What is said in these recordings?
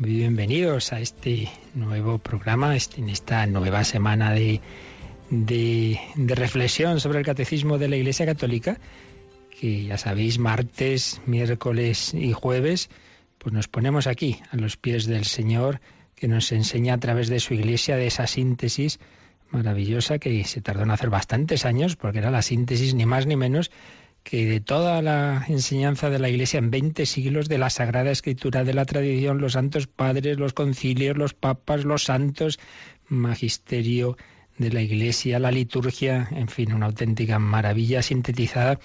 Bienvenidos a este nuevo programa, este, en esta nueva semana de, de, reflexión sobre el catecismo de la Iglesia Católica, que ya sabéis, martes, miércoles y jueves, pues nos ponemos aquí, a los pies del Señor, que nos enseña a través de su Iglesia, de esa síntesis maravillosa que se tardó en hacer bastantes años, porque era la síntesis ni más ni menos que de toda la enseñanza de la Iglesia en 20 siglos, de la Sagrada Escritura, de la tradición, los santos padres, los concilios, los papas, los santos, magisterio de la Iglesia, la liturgia, en fin, una auténtica maravilla sintetizada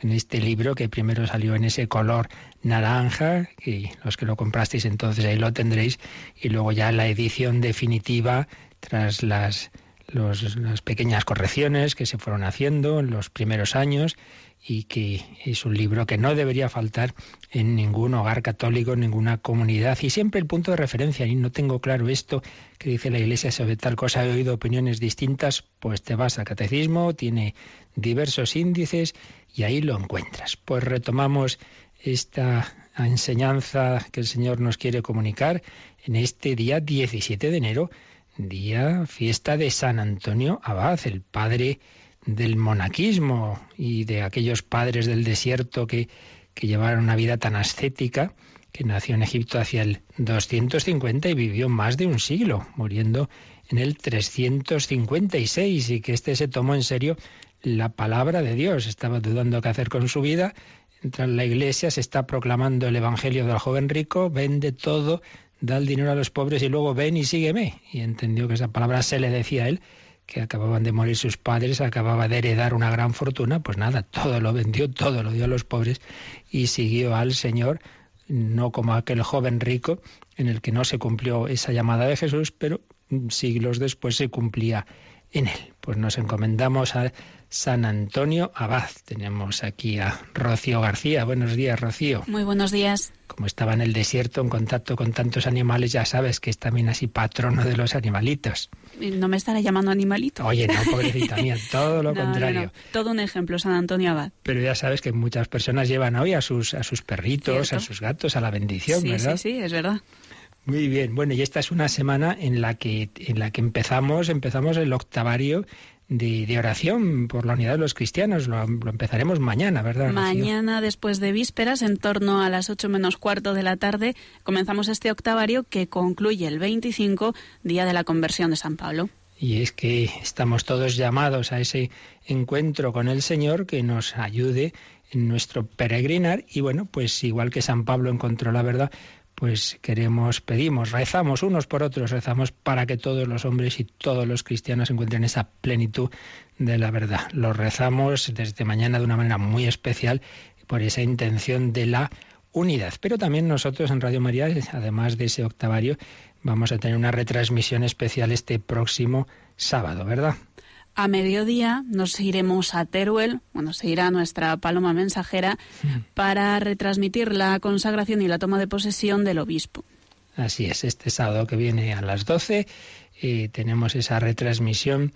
en este libro que primero salió en ese color naranja, y los que lo comprasteis entonces ahí lo tendréis, y luego ya la edición definitiva tras las, las pequeñas correcciones que se fueron haciendo en los primeros años y que es un libro que no debería faltar en ningún hogar católico, en ninguna comunidad. Y siempre el punto de referencia, y no tengo claro esto que dice la Iglesia sobre tal cosa, he oído opiniones distintas, pues te vas a catecismo, tiene diversos índices y ahí lo encuentras. Pues retomamos esta enseñanza que el Señor nos quiere comunicar en este día 17 de enero, día fiesta de San Antonio Abad, el padre del monaquismo y de aquellos padres del desierto que, que llevaron una vida tan ascética, que nació en Egipto hacia el 250 y vivió más de un siglo, muriendo en el 356, y que éste se tomó en serio la palabra de Dios. Estaba dudando qué hacer con su vida. Entra en la iglesia, se está proclamando el Evangelio del joven rico, vende todo, da el dinero a los pobres y luego ven y sígueme. Y entendió que esa palabra se le decía a él que acababan de morir sus padres, acababa de heredar una gran fortuna, pues nada, todo lo vendió, todo lo dio a los pobres y siguió al Señor, no como aquel joven rico en el que no se cumplió esa llamada de Jesús, pero siglos después se cumplía en él. Pues nos encomendamos a San Antonio Abad. Tenemos aquí a Rocío García. Buenos días, Rocío. Muy buenos días. Como estaba en el desierto en contacto con tantos animales, ya sabes que es también así patrono de los animalitos. No me estará llamando animalito. Oye, no, pobrecita mía, todo lo contrario. Todo un ejemplo, San Antonio Abad. Pero ya sabes que muchas personas llevan hoy a sus, a sus perritos, a sus gatos, a la bendición, ¿verdad? Sí, sí, es verdad. Muy bien, bueno, y esta es una semana en la que, en la que empezamos, empezamos el octavario de, oración por la unidad de los cristianos. Lo, empezaremos mañana, ¿verdad? Mañana, después de vísperas, en torno a las ocho menos cuarto de la tarde, comenzamos este octavario que concluye el 25, día de la conversión de San Pablo. Y es que estamos todos llamados a ese encuentro con el Señor que nos ayude en nuestro peregrinar. Y bueno, pues igual que San Pablo encontró la verdad, pues queremos, pedimos, rezamos unos por otros, rezamos para que todos los hombres y todos los cristianos encuentren esa plenitud de la verdad. Lo rezamos desde mañana de una manera muy especial por esa intención de la unidad. Pero también nosotros en Radio María, además de ese octavario, vamos a tener una retransmisión especial este próximo sábado, ¿verdad? A mediodía nos iremos a Teruel, bueno, se irá nuestra paloma mensajera para retransmitir la consagración y la toma de posesión del obispo. Así es, este sábado que viene a las 12 eh, tenemos esa retransmisión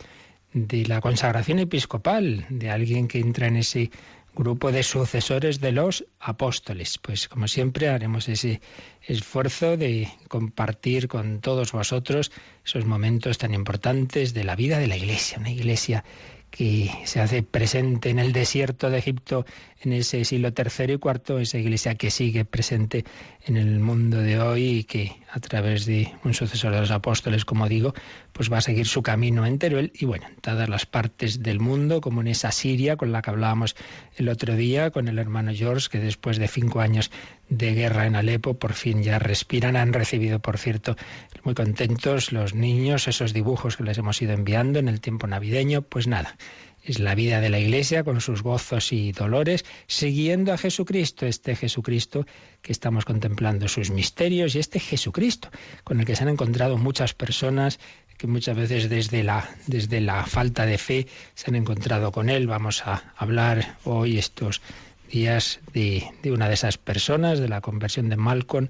de la consagración episcopal, de alguien que entra en ese grupo de sucesores de los apóstoles. Pues como siempre haremos ese esfuerzo de compartir con todos vosotros esos momentos tan importantes de la vida de la Iglesia, una Iglesia que se hace presente en el desierto de Egipto en ese siglo III y IV, esa iglesia que sigue presente en el mundo de hoy y que a través de un sucesor de los apóstoles, como digo, pues va a seguir su camino en Teruel y bueno, en todas las partes del mundo, como en esa Siria con la que hablábamos el otro día, con el hermano George, que después de cinco años de guerra en Alepo, por fin ya respiran, han recibido, por cierto, muy contentos los niños, esos dibujos que les hemos ido enviando en el tiempo navideño, pues nada, es la vida de la Iglesia con sus gozos y dolores, siguiendo a Jesucristo, este Jesucristo que estamos contemplando sus misterios y este Jesucristo con el que se han encontrado muchas personas que muchas veces desde la, desde la falta de fe se han encontrado con él. Vamos a hablar hoy estos días de, de una de esas personas, de la conversión de Malcolm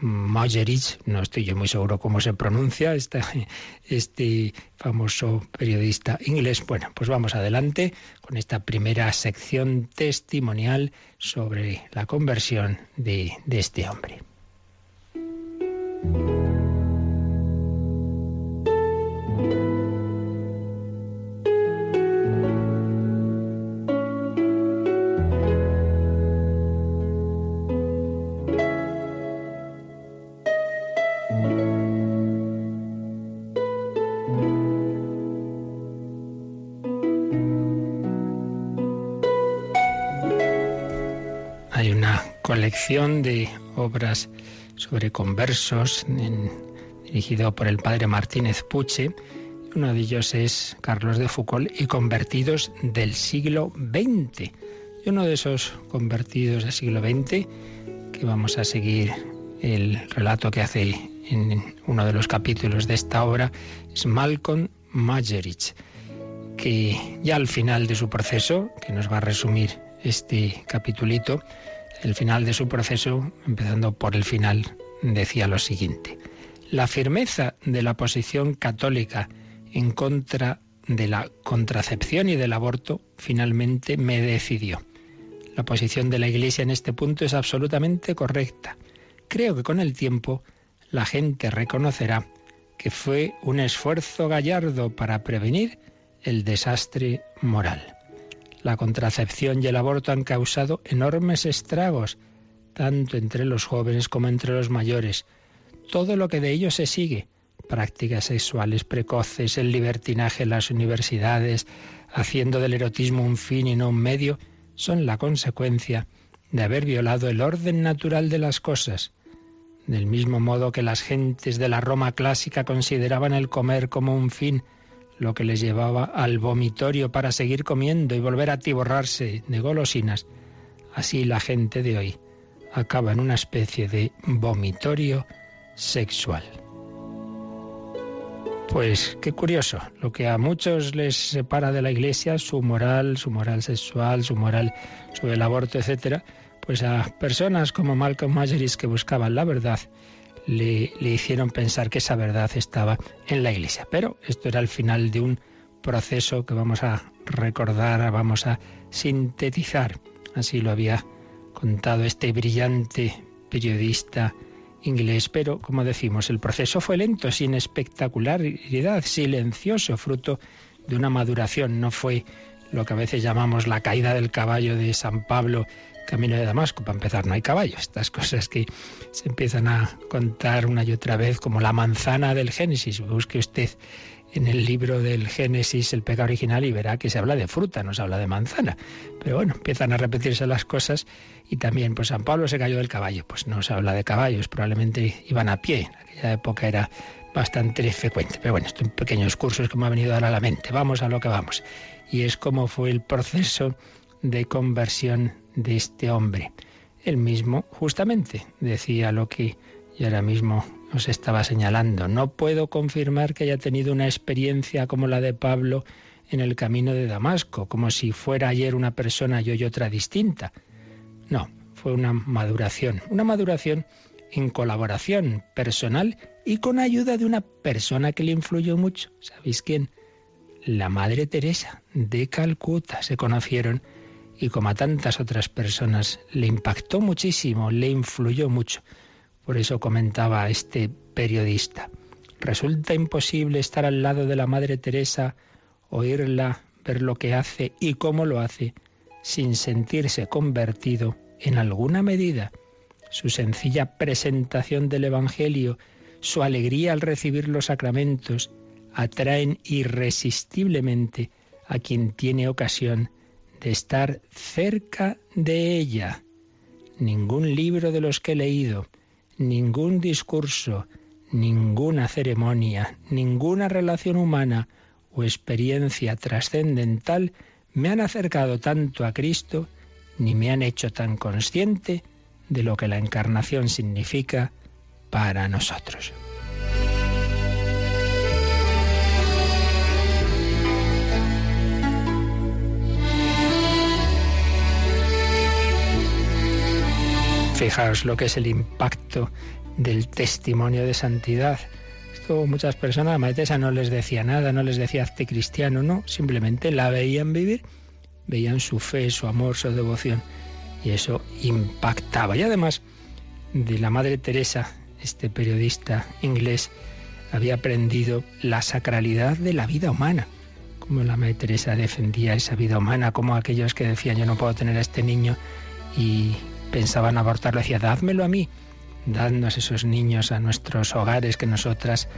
No estoy yo muy seguro cómo se pronuncia, este, este famoso periodista inglés. Bueno, pues vamos adelante con esta primera sección testimonial sobre la conversión de, de este hombre. De obras sobre conversos dirigido por el padre Martínez Puche. Uno de ellos es Carlos de Foucault y convertidos del siglo XX. Y uno de esos convertidos del siglo XX, que vamos a seguir el relato que hace en uno de los capítulos de esta obra, es Malcolm Majerich, que ya al final de su proceso, que nos va a resumir este capitulito, el final de su proceso, empezando por el final, decía lo siguiente. La firmeza de la posición católica en contra de la contracepción y del aborto finalmente me decidió. La posición de la Iglesia en este punto es absolutamente correcta. Creo que con el tiempo la gente reconocerá que fue un esfuerzo gallardo para prevenir el desastre moral. La contracepción y el aborto han causado enormes estragos, tanto entre los jóvenes como entre los mayores. Todo lo que de ello se sigue, prácticas sexuales precoces, el libertinaje en las universidades, haciendo del erotismo un fin y no un medio, son la consecuencia de haber violado el orden natural de las cosas. Del mismo modo que las gentes de la Roma clásica consideraban el comer como un fin, lo que les llevaba al vomitorio para seguir comiendo y volver a tiborrarse de golosinas. Así la gente de hoy acaba en una especie de vomitorio sexual. Pues qué curioso, lo que a muchos les separa de la Iglesia, su moral, su moral sexual, su moral sobre el aborto, etcétera, pues a personas como Malcolm Majeris que buscaban la verdad, le, hicieron pensar que esa verdad estaba en la Iglesia. Pero esto era el final de un proceso que vamos a recordar, vamos a sintetizar. Así lo había contado este brillante periodista inglés, pero como decimos, el proceso fue lento, sin espectacularidad, silencioso, fruto de una maduración, no fue lo que a veces llamamos la caída del caballo de San Pablo camino de Damasco. Para empezar, no hay caballo. Estas cosas que se empiezan a contar una y otra vez, como la manzana del Génesis. Busque usted en el libro del Génesis el pecado original y verá que se habla de fruta, no se habla de manzana. Pero bueno, empiezan a repetirse las cosas y también, pues San Pablo se cayó del caballo. Pues no se habla de caballos, probablemente iban a pie. En aquella época era bastante frecuente. Pero bueno, estos pequeños cursos que me ha venido ahora a la mente. Vamos a lo que vamos. Y es como fue el proceso de conversión de este hombre. Él mismo, justamente, decía lo que yo ahora mismo os estaba señalando. No puedo confirmar que haya tenido una experiencia como la de Pablo en el camino de Damasco, como si fuera ayer una persona y hoy otra distinta. No, fue una maduración, una maduración en colaboración personal y con ayuda de una persona que le influyó mucho. ¿Sabéis quién? La Madre Teresa de Calcuta. Se conocieron y como a tantas otras personas le impactó muchísimo, le influyó mucho. Por eso comentaba este periodista, resulta imposible estar al lado de la Madre Teresa, oírla, ver lo que hace y cómo lo hace, sin sentirse convertido en alguna medida. Su sencilla presentación del Evangelio, su alegría al recibir los sacramentos, atraen irresistiblemente a quien tiene ocasión de estar cerca de ella. Ningún libro de los que he leído, ningún discurso, ninguna ceremonia, ninguna relación humana o experiencia trascendental me han acercado tanto a Cristo ni me han hecho tan consciente de lo que la encarnación significa para nosotros. Fijaos lo que es el impacto del testimonio de santidad. Esto muchas personas, a Madre no les decía nada, no les decía hazte cristiano, no, simplemente la veían vivir, veían su fe, su amor, su devoción y eso impactaba. Y además de la Madre Teresa, este periodista inglés había aprendido la sacralidad de la vida humana, como la Madre Teresa defendía esa vida humana, como aquellos que decían yo no puedo tener a este niño y pensaban abortarlo, decía dádmelo a mí dadnos esos niños a nuestros hogares que nosotras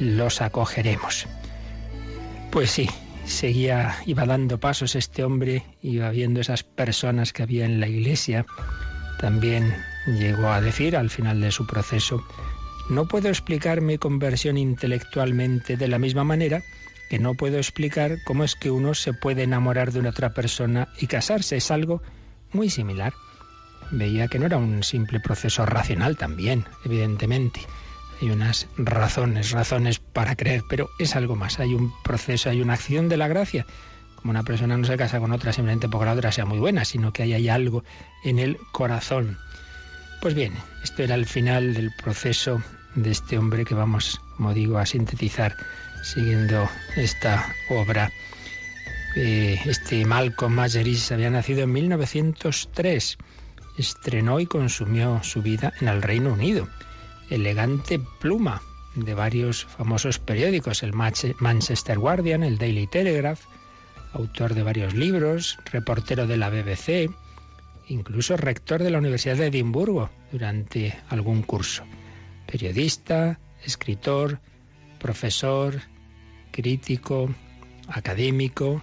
los acogeremos. Pues sí, seguía, iba dando pasos este hombre, iba viendo esas personas que había en la iglesia. También llegó a decir al final de su proceso, no puedo explicar mi conversión intelectualmente de la misma manera que no puedo explicar cómo es que uno se puede enamorar de una otra persona y casarse. Es algo muy similar veía que no era un simple proceso racional también, evidentemente. Hay unas razones, razones para creer, pero es algo más. Hay un proceso, hay una acción de la gracia. Como una persona no se casa con otra simplemente porque la otra sea muy buena, sino que hay algo en el corazón. Pues bien, esto era el final del proceso de este hombre que vamos, como digo, a sintetizar siguiendo esta obra. Eh, este Malcolm Majeris había nacido en 1903 estrenó y consumió su vida en el Reino Unido. Elegante pluma de varios famosos periódicos, el Manchester Guardian, el Daily Telegraph, autor de varios libros, reportero de la BBC, incluso rector de la Universidad de Edimburgo durante algún curso. Periodista, escritor, profesor, crítico, académico,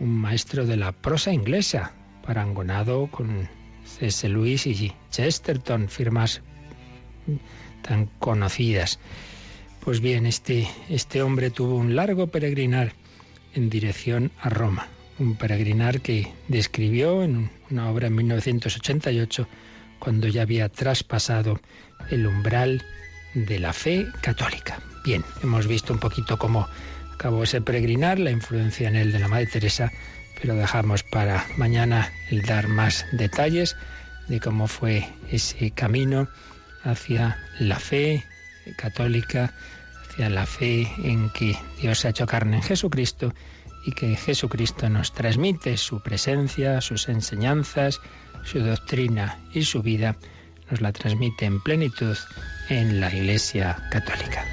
un maestro de la prosa inglesa, parangonado con C.S. Lewis y Chesterton, firmas tan conocidas. Pues bien, este, este hombre tuvo un largo peregrinar en dirección a Roma, un peregrinar que describió en una obra en 1988, cuando ya había traspasado el umbral de la fe católica. Bien, hemos visto un poquito cómo acabó ese peregrinar, la influencia en él de la Madre Teresa, pero dejamos para mañana el dar más detalles de cómo fue ese camino hacia la fe católica, hacia la fe en que Dios ha hecho carne en Jesucristo y que Jesucristo nos transmite su presencia, sus enseñanzas, su doctrina y su vida, nos la transmite en plenitud en la Iglesia Católica.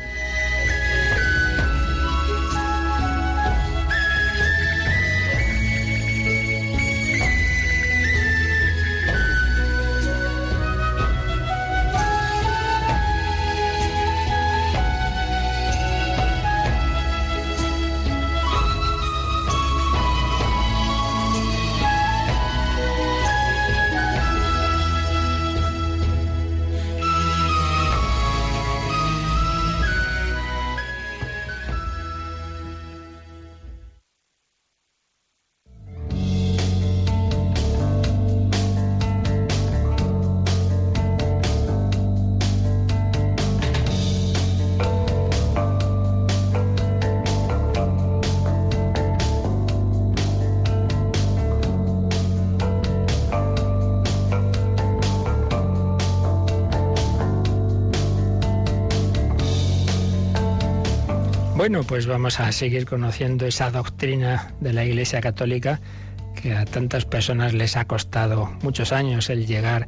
Bueno, pues vamos a seguir conociendo esa doctrina de la Iglesia Católica que a tantas personas les ha costado muchos años el llegar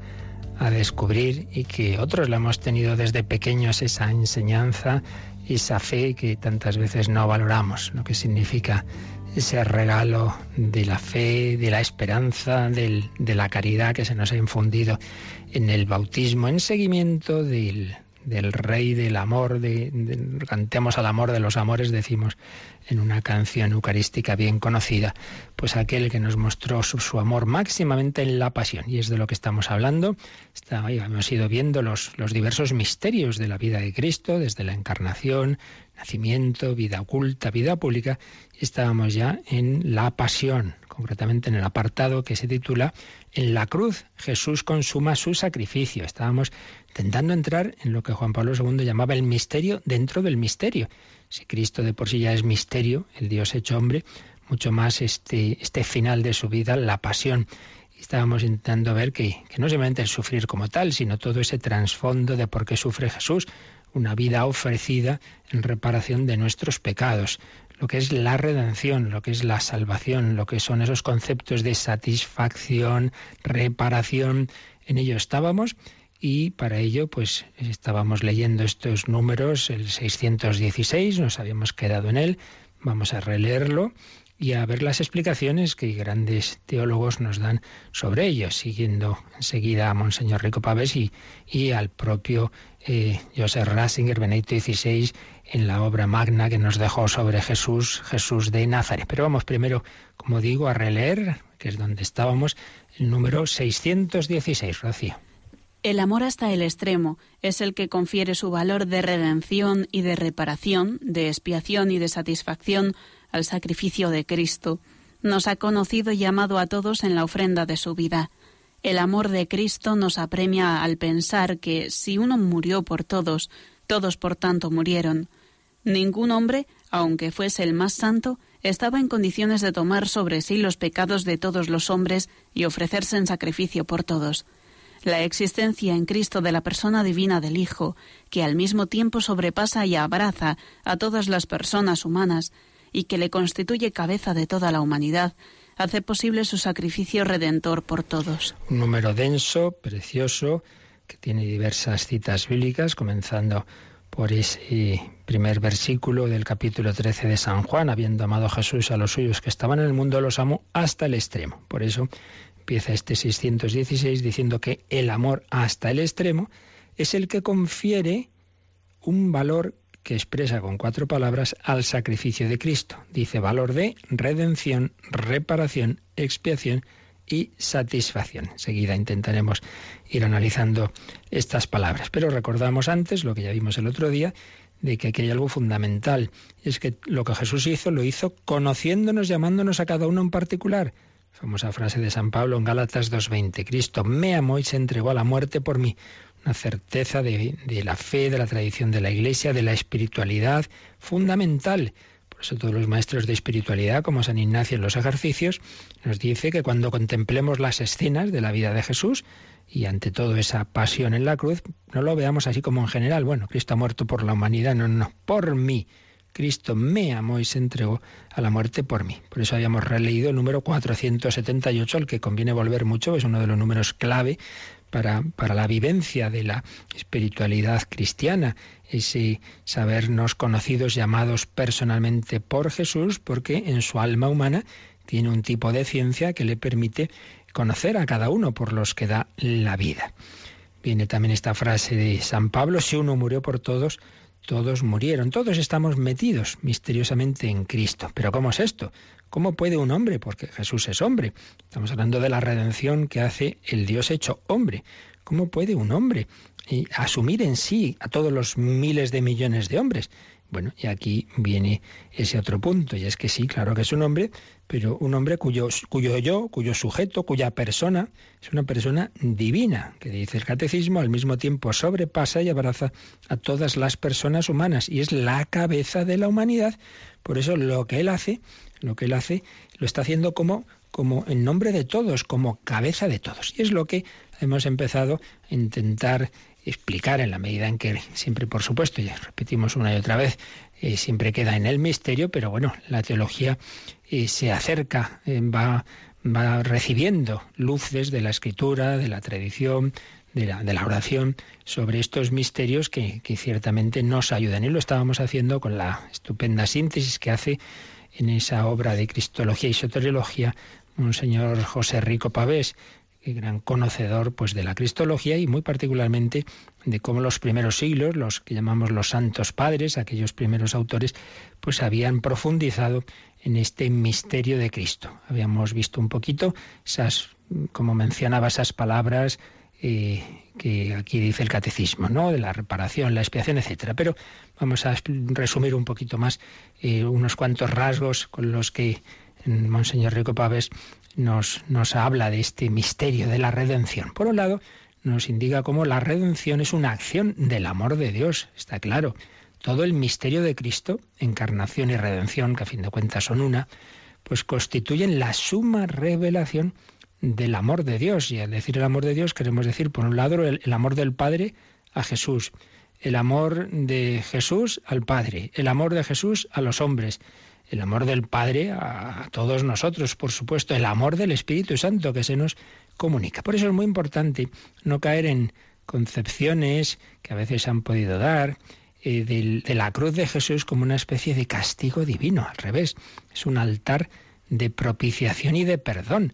a descubrir y que otros la hemos tenido desde pequeños esa enseñanza, esa fe que tantas veces no valoramos, lo que significa ese regalo de la fe, de la esperanza, de la caridad que se nos ha infundido en el bautismo, en seguimiento del, del rey del amor, de, cantemos al amor de los amores, decimos en una canción eucarística bien conocida, pues aquel que nos mostró su, amor máximamente en la pasión. Y es de lo que estamos hablando. Está, hemos ido viendo los, los diversos misterios de la vida de Cristo, desde la encarnación, nacimiento, vida oculta, vida pública. Estábamos ya en la pasión, concretamente en el apartado que se titula En la cruz Jesús consuma su sacrificio. Estábamos intentando entrar en lo que Juan Pablo II llamaba el misterio dentro del misterio. Si Cristo de por sí ya es misterio, el Dios hecho hombre, mucho más este, este final de su vida, la pasión. Estábamos intentando ver que, que no solamente el sufrir como tal, sino todo ese trasfondo de por qué sufre Jesús, una vida ofrecida en reparación de nuestros pecados, lo que es la redención, lo que es la salvación, lo que son esos conceptos de satisfacción, reparación, en ello estábamos y para ello pues estábamos leyendo estos números, el 616, nos habíamos quedado en él, vamos a releerlo y a ver las explicaciones que grandes teólogos nos dan sobre ello, siguiendo enseguida a Monseñor Rico Pavés y, y al propio eh, Joseph Ratzinger, Benedicto XVI, en la obra magna que nos dejó sobre Jesús, Jesús de Nazaret. Pero vamos primero, como digo, a releer, que es donde estábamos, el número 616, Rocío. El amor hasta el extremo es el que confiere su valor de redención y de reparación, de expiación y de satisfacción al sacrificio de Cristo. Nos ha conocido y llamado a todos en la ofrenda de su vida. El amor de Cristo nos apremia al pensar que si uno murió por todos, todos por tanto murieron. Ningún hombre, aunque fuese el más santo, estaba en condiciones de tomar sobre sí los pecados de todos los hombres y ofrecerse en sacrificio por todos. La existencia en Cristo de la persona divina del Hijo, que al mismo tiempo sobrepasa y abraza a todas las personas humanas, y que le constituye cabeza de toda la humanidad, hace posible su sacrificio redentor por todos. Un número denso, precioso, que tiene diversas citas bíblicas, comenzando por ese primer versículo del capítulo 13 de San Juan, habiendo amado a Jesús a los suyos que estaban en el mundo, los amó hasta el extremo. Por eso empieza este 616 diciendo que el amor hasta el extremo es el que confiere un valor que expresa con cuatro palabras al sacrificio de Cristo. Dice valor de redención, reparación, expiación y satisfacción. Enseguida intentaremos ir analizando estas palabras. Pero recordamos antes lo que ya vimos el otro día, de que aquí hay algo fundamental. Es que lo que Jesús hizo, lo hizo conociéndonos, llamándonos a cada uno en particular. Famosa frase de San Pablo en Gálatas 2.20. Cristo me amó y se entregó a la muerte por mí una certeza de, la fe, de la tradición de la Iglesia, de la espiritualidad fundamental. Por eso todos los maestros de espiritualidad, como San Ignacio en los ejercicios, nos dice que cuando contemplemos las escenas de la vida de Jesús y ante todo esa pasión en la cruz, no lo veamos así como en general, bueno, Cristo ha muerto por la humanidad, no, no, por mí. Cristo me amó y se entregó a la muerte por mí. Por eso habíamos releído el número 478, al que conviene volver mucho, es uno de los números clave para, la vivencia de la espiritualidad cristiana, ese sabernos conocidos, llamados personalmente por Jesús, porque en su alma humana tiene un tipo de ciencia que le permite conocer a cada uno por los que da la vida. Viene también esta frase de San Pablo, si uno murió por todos, todos murieron, todos estamos metidos misteriosamente en Cristo. Pero ¿cómo es esto? ¿Cómo puede un hombre? Porque Jesús es hombre. Estamos hablando de la redención que hace el Dios hecho hombre. ¿Cómo puede un hombre eh, asumir en sí a todos los miles de millones de hombres? Bueno, y aquí viene ese otro punto, y es que sí, claro que es un hombre, pero un hombre cuyo, cuyo yo, cuyo sujeto, cuya persona es una persona divina, que dice el catecismo, al mismo tiempo sobrepasa y abraza a todas las personas humanas, y es la cabeza de la humanidad. Por eso lo que él hace, lo que él hace, lo está haciendo como como en nombre de todos, como cabeza de todos. Y es lo que hemos empezado a intentar explicar en la medida en que siempre, por supuesto, ya repetimos una y otra vez, eh, siempre queda en el misterio, pero bueno, la teología eh, se acerca, eh, va, va recibiendo luces de la escritura, de la tradición, de la, de la, oración sobre estos misterios que, que, ciertamente nos ayudan. Y lo estábamos haciendo con la estupenda síntesis que hace en esa obra de Cristología y Soteriología un señor José Rico Pavés, gran conocedor pues de la cristología y muy particularmente de cómo los primeros siglos, los que llamamos los santos padres, aquellos primeros autores, pues habían profundizado en este misterio de Cristo. Habíamos visto un poquito esas, como mencionaba, esas palabras eh, que aquí dice el catecismo, ¿no? De la reparación, la expiación, etcétera. Pero vamos a resumir un poquito más eh, unos cuantos rasgos con los que Monseñor Rico Pavés nos, nos habla de este misterio de la redención. Por un lado, nos indica cómo la redención es una acción del amor de Dios, está claro. Todo el misterio de Cristo, encarnación y redención, que a fin de cuentas son una, pues constituyen la suma revelación del amor de Dios. Y al decir el amor de Dios queremos decir, por un lado, el, amor del Padre a Jesús, el amor de Jesús al Padre, el amor de Jesús a los hombres, el amor del Padre a todos nosotros, por supuesto, el amor del Espíritu Santo que se nos comunica. Por eso es muy importante no caer en concepciones que a veces han podido dar eh, de, la cruz de Jesús como una especie de castigo divino. Al revés, es un altar de propiciación y de perdón.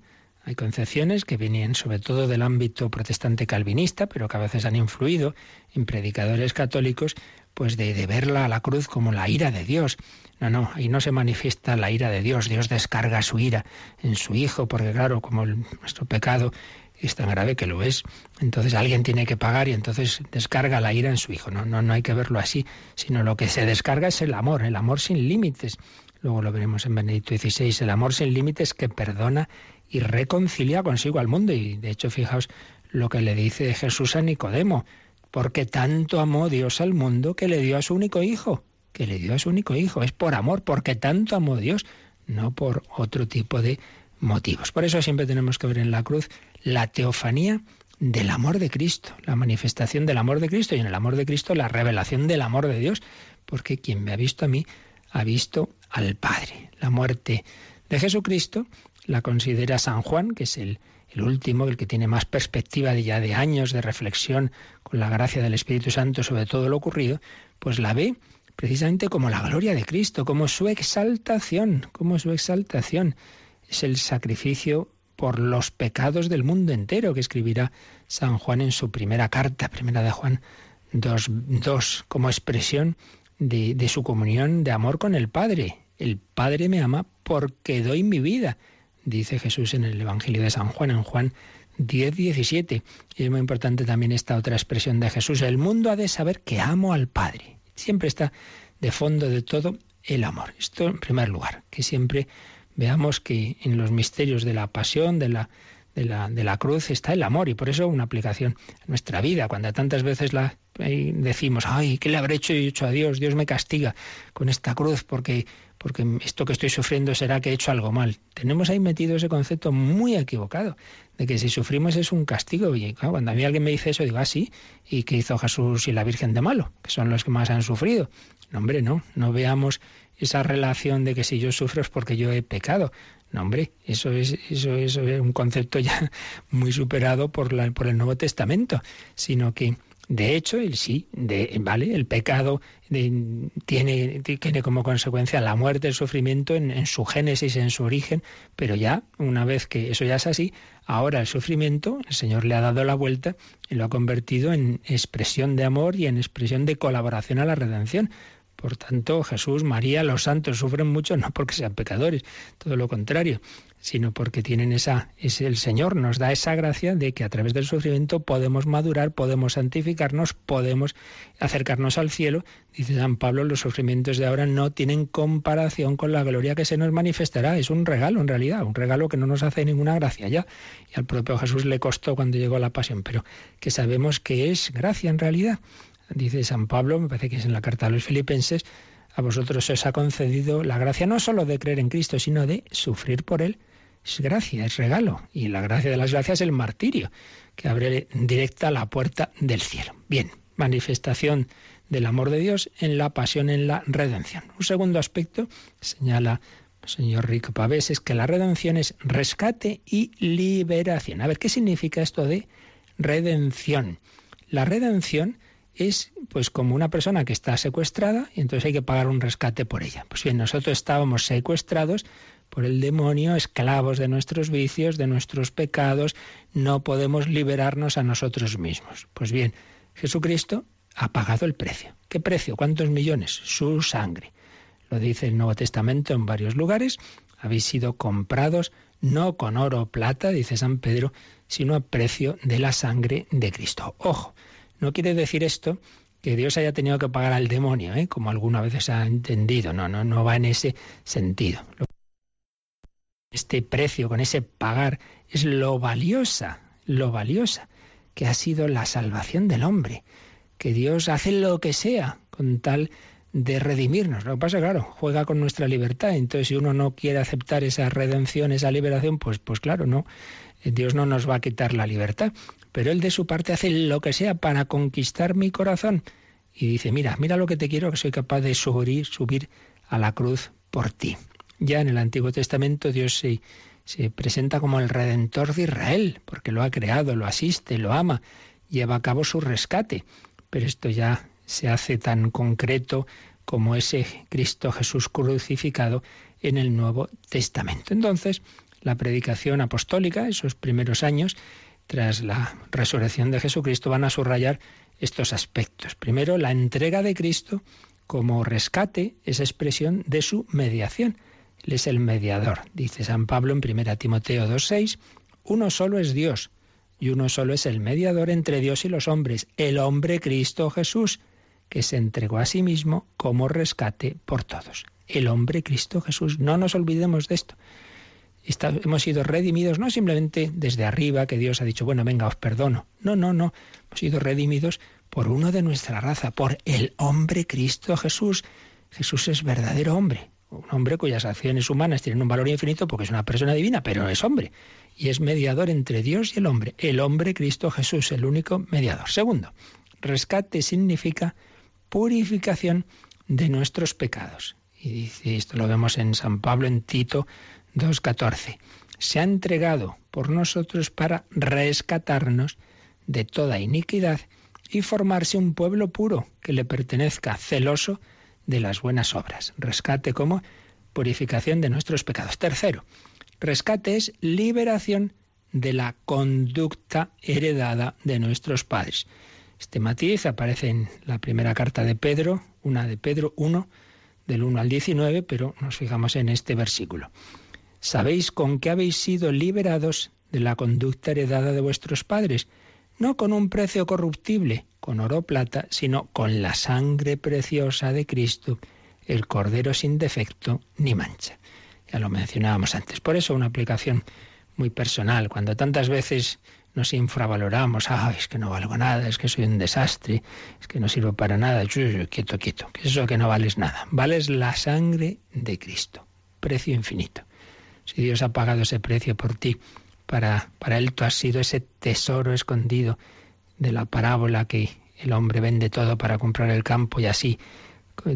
Hay concepciones que vienen sobre todo del ámbito protestante calvinista, pero que a veces han influido en predicadores católicos, pues de, de verla a la cruz como la ira de Dios. No, no, ahí no se manifiesta la ira de Dios. Dios descarga su ira en su Hijo, porque claro, como nuestro pecado es tan grave que lo es, entonces alguien tiene que pagar y entonces descarga la ira en su Hijo. No, no, no hay que verlo así, sino lo que se descarga es el amor, el amor sin límites. Luego lo veremos en Benedicto XVI, el amor sin límites que perdona y reconcilia consigo al mundo. Y de hecho, fijaos lo que le dice Jesús a Nicodemo, porque tanto amó Dios al mundo que le dio a su único hijo que le dio a su único hijo. Es por amor, porque tanto amó Dios, no por otro tipo de motivos. Por eso siempre tenemos que ver en la cruz la teofanía del amor de Cristo, la manifestación del amor de Cristo y en el amor de Cristo la revelación del amor de Dios, porque quien me ha visto a mí ha visto al Padre. La muerte de Jesucristo la considera San Juan, que es el, el último, el que tiene más perspectiva de ya de años de reflexión con la gracia del Espíritu Santo sobre todo lo ocurrido, pues la ve precisamente como la gloria de Cristo, como su exaltación, como su exaltación. Es el sacrificio por los pecados del mundo entero que escribirá San Juan en su primera carta, primera de Juan 2, como expresión de, de su comunión de amor con el Padre. El Padre me ama porque doy mi vida, dice Jesús en el Evangelio de San Juan, en Juan 10, 17. Y es muy importante también esta otra expresión de Jesús. El mundo ha de saber que amo al Padre. Siempre está de fondo de todo el amor. Esto en primer lugar, que siempre veamos que en los misterios de la pasión, de la, de la, de la cruz, está el amor y por eso una aplicación a nuestra vida. Cuando tantas veces la decimos, ay, ¿qué le habré hecho y hecho a Dios? Dios me castiga con esta cruz porque porque esto que estoy sufriendo será que he hecho algo mal. Tenemos ahí metido ese concepto muy equivocado, de que si sufrimos es un castigo. Y cuando a mí alguien me dice eso, digo, ah, sí, ¿y qué hizo Jesús y la Virgen de malo? Que son los que más han sufrido. No, hombre, no, no veamos esa relación de que si yo sufro es porque yo he pecado. No, hombre, eso es, eso, eso es un concepto ya muy superado por, la, por el Nuevo Testamento, sino que de hecho, el sí, de, vale, el pecado tiene, tiene como consecuencia la muerte, el sufrimiento en, en, su génesis, en su origen, pero ya, una vez que eso ya es así, ahora el sufrimiento, el Señor le ha dado la vuelta y lo ha convertido en expresión de amor y en expresión de colaboración a la redención. Por tanto, Jesús, María, los santos sufren mucho no porque sean pecadores, todo lo contrario, sino porque tienen esa, es el Señor nos da esa gracia de que a través del sufrimiento podemos madurar, podemos santificarnos, podemos acercarnos al cielo. Dice San Pablo, los sufrimientos de ahora no tienen comparación con la gloria que se nos manifestará. Es un regalo en realidad, un regalo que no nos hace ninguna gracia ya. Y al propio Jesús le costó cuando llegó la pasión, pero que sabemos que es gracia en realidad. Dice San Pablo, me parece que es en la carta a los filipenses, a vosotros os ha concedido la gracia no solo de creer en Cristo, sino de sufrir por Él es gracia, es regalo. Y la gracia de las gracias es el martirio, que abre directa la puerta del cielo. Bien, manifestación del amor de Dios en la pasión, en la redención. Un segundo aspecto, señala el señor Rico Pavés, es que la redención es rescate y liberación. A ver, ¿qué significa esto de redención? La redención es pues como una persona que está secuestrada y entonces hay que pagar un rescate por ella. Pues bien, nosotros estábamos secuestrados por el demonio, esclavos de nuestros vicios, de nuestros pecados, no podemos liberarnos a nosotros mismos. Pues bien, Jesucristo ha pagado el precio. ¿Qué precio? ¿Cuántos millones? Su sangre. Lo dice el Nuevo Testamento en varios lugares. Habéis sido comprados no con oro o plata, dice San Pedro, sino a precio de la sangre de Cristo. Ojo, no quiere decir esto que Dios haya tenido que pagar al demonio, ¿eh? como alguna vez se ha entendido. No, no, no va en ese sentido este precio, con ese pagar, es lo valiosa, lo valiosa que ha sido la salvación del hombre, que Dios hace lo que sea con tal de redimirnos. Lo que pasa, claro, juega con nuestra libertad. Entonces, si uno no quiere aceptar esa redención, esa liberación, pues, pues claro, no. Dios no nos va a quitar la libertad. Pero Él de su parte hace lo que sea para conquistar mi corazón. Y dice, mira, mira lo que te quiero, que soy capaz de subir, subir a la cruz por ti. Ya en el Antiguo Testamento Dios se, se presenta como el redentor de Israel, porque lo ha creado, lo asiste, lo ama, lleva a cabo su rescate. Pero esto ya se hace tan concreto como ese Cristo Jesús crucificado en el Nuevo Testamento. Entonces, la predicación apostólica, esos primeros años, tras la resurrección de Jesucristo, van a subrayar estos aspectos. Primero, la entrega de Cristo como rescate, esa expresión de su mediación. Él es el mediador, dice San Pablo en 1 Timoteo 2.6, uno solo es Dios y uno solo es el mediador entre Dios y los hombres, el hombre Cristo Jesús, que se entregó a sí mismo como rescate por todos. El hombre Cristo Jesús. No nos olvidemos de esto. hemos sido redimidos no simplemente desde arriba, que Dios ha dicho, bueno, venga, os perdono. No, no, no. Hemos sido redimidos por uno de nuestra raza, por el hombre Cristo Jesús. Jesús es verdadero hombre, un hombre cuyas acciones humanas tienen un valor infinito porque es una persona divina, pero es hombre y es mediador entre Dios y el hombre, el hombre Cristo Jesús, el único mediador. Segundo, rescate significa purificación de nuestros pecados. Y dice, esto lo vemos en San Pablo en Tito 2.14. Se ha entregado por nosotros para rescatarnos de toda iniquidad y formarse un pueblo puro que le pertenezca, celoso de las buenas obras. Rescate como purificación de nuestros pecados. Tercero, rescate es liberación de la conducta heredada de nuestros padres. Este matiz aparece en la primera carta de Pedro, una de Pedro 1, del 1 al 19, pero nos fijamos en este versículo. Sabéis con qué habéis sido liberados de la conducta heredada de vuestros padres, no con un precio corruptible, con oro o plata, sino con la sangre preciosa de Cristo, el Cordero sin defecto ni mancha. Ya lo mencionábamos antes. Por eso una aplicación muy personal, cuando tantas veces nos infravaloramos, ah, es que no valgo nada, es que soy un desastre, es que no sirvo para nada, quieto, quieto, que eso que no vales nada. Vales la sangre de Cristo, precio infinito. Si Dios ha pagado ese precio por ti, para, para Él tú has sido ese tesoro escondido de la parábola que el hombre vende todo para comprar el campo y así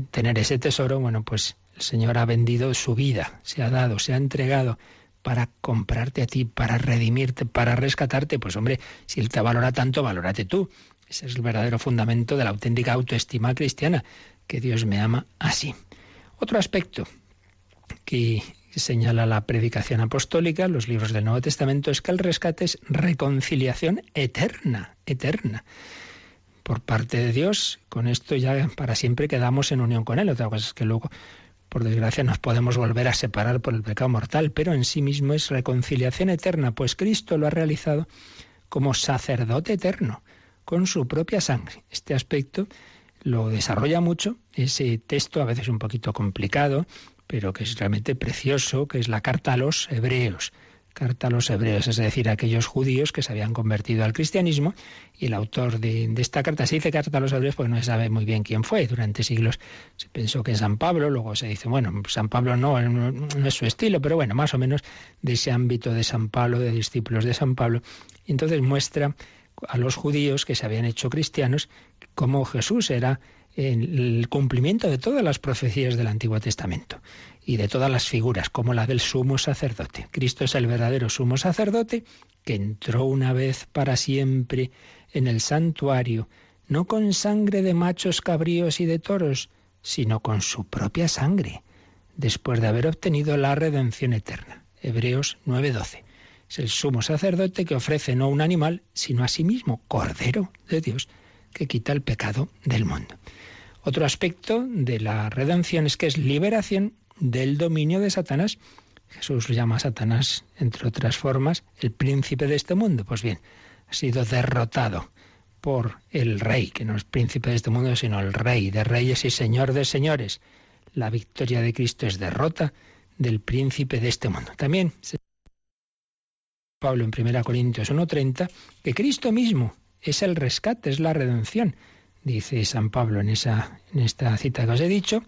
tener ese tesoro, bueno, pues el Señor ha vendido su vida, se ha dado, se ha entregado para comprarte a ti, para redimirte, para rescatarte, pues hombre, si Él te valora tanto, valórate tú. Ese es el verdadero fundamento de la auténtica autoestima cristiana, que Dios me ama así. Otro aspecto que señala la predicación apostólica, los libros del Nuevo Testamento, es que el rescate es reconciliación eterna, eterna. Por parte de Dios, con esto ya para siempre quedamos en unión con Él. Otra cosa es que luego por desgracia nos podemos volver a separar por el pecado mortal, pero en sí mismo es reconciliación eterna, pues Cristo lo ha realizado como sacerdote eterno, con su propia sangre. Este aspecto lo desarrolla mucho, ese texto a veces un poquito complicado, pero que es realmente precioso, que es la carta a los hebreos carta a los hebreos, es decir, a aquellos judíos que se habían convertido al cristianismo, y el autor de, esta carta se dice carta a los hebreos porque no se sabe muy bien quién fue. Durante siglos se pensó que San Pablo, luego se dice, bueno, San Pablo no, no, es su estilo, pero bueno, más o menos de ese ámbito de San Pablo, de discípulos de San Pablo. Y entonces muestra a los judíos que se habían hecho cristianos cómo Jesús era el cumplimiento de todas las profecías del Antiguo Testamento y de todas las figuras, como la del sumo sacerdote. Cristo es el verdadero sumo sacerdote que entró una vez para siempre en el santuario, no con sangre de machos cabríos y de toros, sino con su propia sangre, después de haber obtenido la redención eterna. Hebreos 9:12. Es el sumo sacerdote que ofrece no un animal, sino a sí mismo, Cordero de Dios, que quita el pecado del mundo. Otro aspecto de la redención es que es liberación del dominio de Satanás. Jesús llama a Satanás, entre otras formas, el príncipe de este mundo. Pues bien, ha sido derrotado por el rey, que no es príncipe de este mundo, sino el rey de reyes y señor de señores. La victoria de Cristo es derrota del príncipe de este mundo. También Pablo en 1 Corintios 1.30 que Cristo mismo es el rescate, es la redención dice San Pablo en, esa, en esta cita que os he dicho,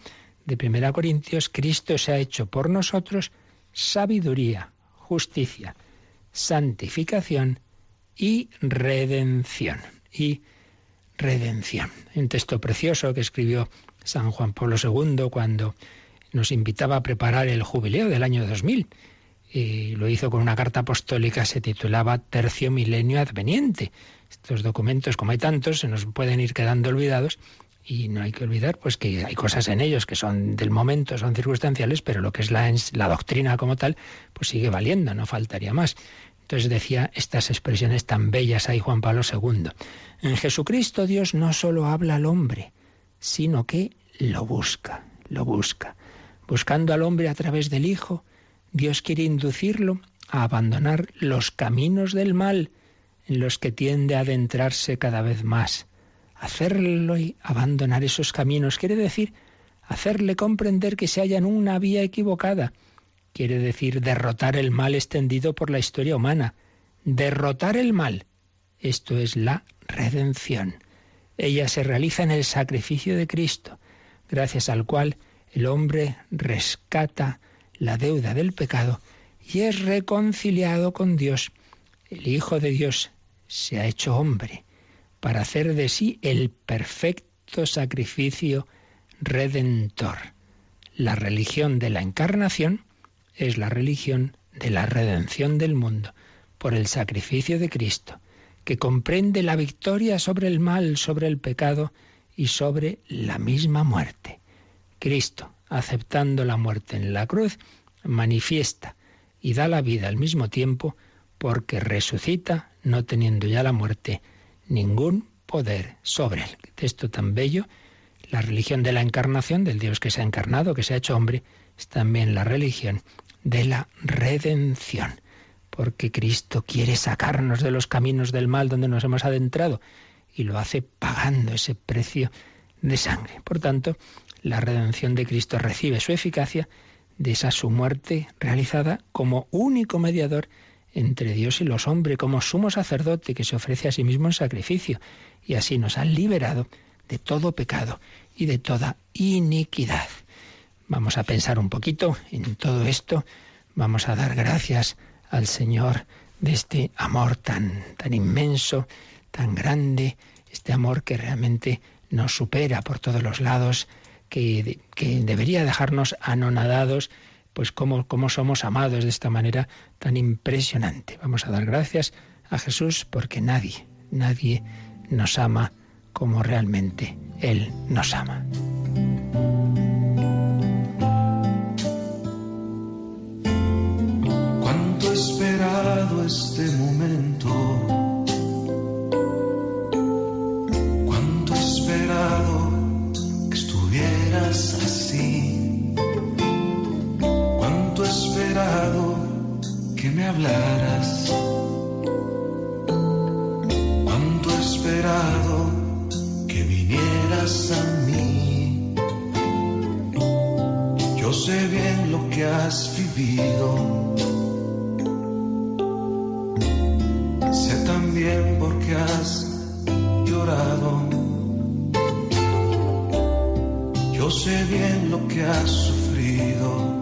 de 1 Corintios, Cristo se ha hecho por nosotros sabiduría, justicia, santificación y redención. Y redención. Un texto precioso que escribió San Juan Pablo II cuando nos invitaba a preparar el jubileo del año 2000. Y lo hizo con una carta apostólica, se titulaba Tercio Milenio Adveniente. Estos documentos, como hay tantos, se nos pueden ir quedando olvidados y no hay que olvidar pues que hay cosas en ellos que son del momento, son circunstanciales, pero lo que es la, doctrina como tal, pues sigue valiendo, no faltaría más. Entonces decía estas expresiones tan bellas ahí Juan Pablo II. En Jesucristo Dios no solo habla al hombre, sino que lo busca, lo busca. Buscando al hombre a través del Hijo, Dios quiere inducirlo a abandonar los caminos del mal en los que tiende a adentrarse cada vez más. Hacerlo y abandonar esos caminos quiere decir hacerle comprender que se halla en una vía equivocada. Quiere decir derrotar el mal extendido por la historia humana. Derrotar el mal. Esto es la redención. Ella se realiza en el sacrificio de Cristo, gracias al cual el hombre rescata la deuda del pecado y es reconciliado con Dios. El Hijo de Dios se ha hecho hombre para hacer de sí el perfecto sacrificio redentor. La religión de la encarnación es la religión de la redención del mundo por el sacrificio de Cristo, que comprende la victoria sobre el mal, sobre el pecado y sobre la misma muerte. Cristo, aceptando la muerte en la cruz, manifiesta y da la vida al mismo tiempo porque resucita, no teniendo ya la muerte ningún poder sobre él. Texto tan bello, la religión de la encarnación, del Dios que se ha encarnado, que se ha hecho hombre, es también la religión de la redención, porque Cristo quiere sacarnos de los caminos del mal donde nos hemos adentrado y lo hace pagando ese precio de sangre. Por tanto, la redención de Cristo recibe su eficacia de esa su muerte realizada como único mediador entre Dios y los hombres, como sumo sacerdote que se ofrece a sí mismo en sacrificio, y así nos ha liberado de todo pecado y de toda iniquidad. Vamos a pensar un poquito en todo esto, vamos a dar gracias al Señor de este amor tan, tan inmenso, tan grande, este amor que realmente nos supera por todos los lados, que, debería dejarnos anonadados, pues cómo, cómo somos amados de esta manera tan impresionante. Vamos a dar gracias a Jesús porque nadie, nadie nos ama como realmente Él nos ama. Cuánto he esperado este momento así. Cuánto he que me hablaras. Cuánto he esperado que vinieras a mí. Yo sé bien lo que has vivido. Sé también por qué has llorado. Yo sé bien lo que has sufrido,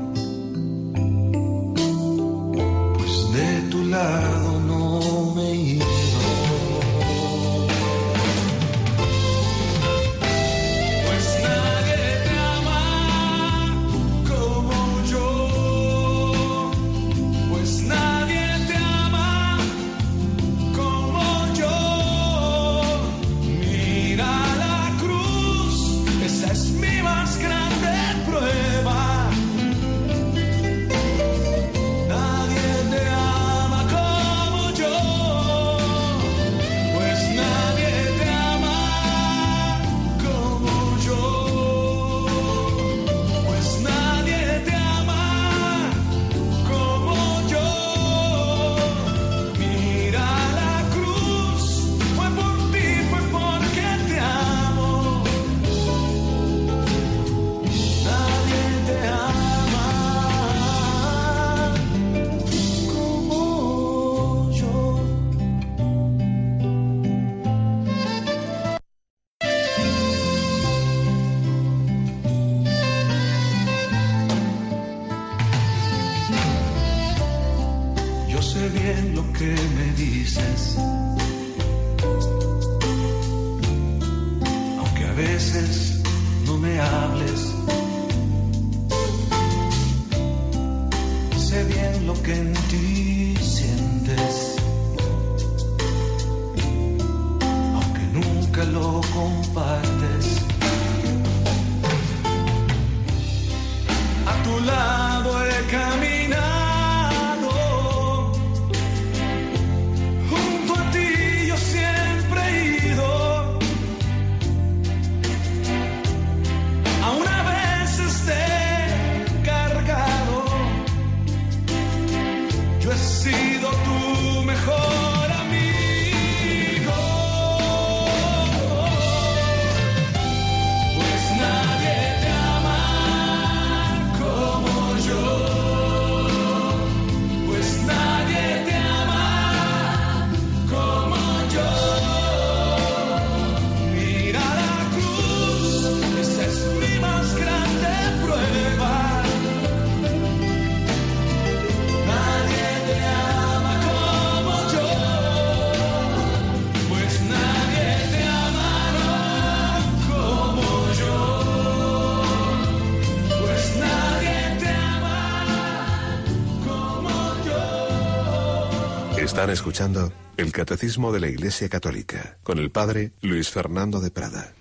Están escuchando el Catecismo de la Iglesia Católica con el Padre Luis Fernando de Prada.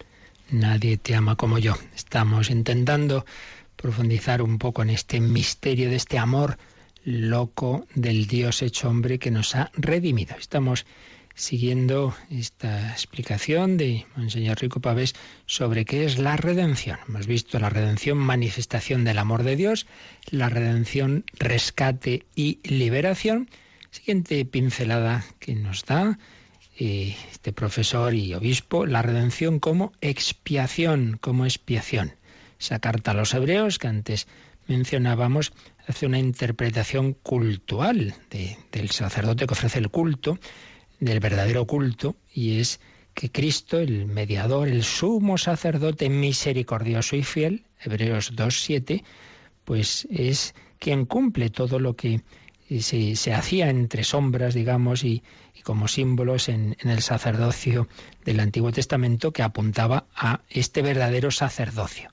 Nadie te ama como yo. Estamos intentando profundizar un poco en este misterio de este amor loco del Dios hecho hombre que nos ha redimido. Estamos siguiendo esta explicación de Monseñor Rico Pavés sobre qué es la redención. Hemos visto la redención manifestación del amor de Dios, la redención rescate y liberación. Siguiente pincelada que nos da eh, este profesor y obispo, la redención como expiación, como expiación. Esa carta a los hebreos que antes mencionábamos hace una interpretación cultural de- del sacerdote que ofrece el culto, del verdadero culto, y es que Cristo, el mediador, el sumo sacerdote misericordioso y fiel, Hebreos 2.7, pues es quien cumple todo lo que se, se hacía entre sombras, digamos, y, y como símbolos en, en el sacerdocio del Antiguo Testamento que apuntaba a este verdadero sacerdocio.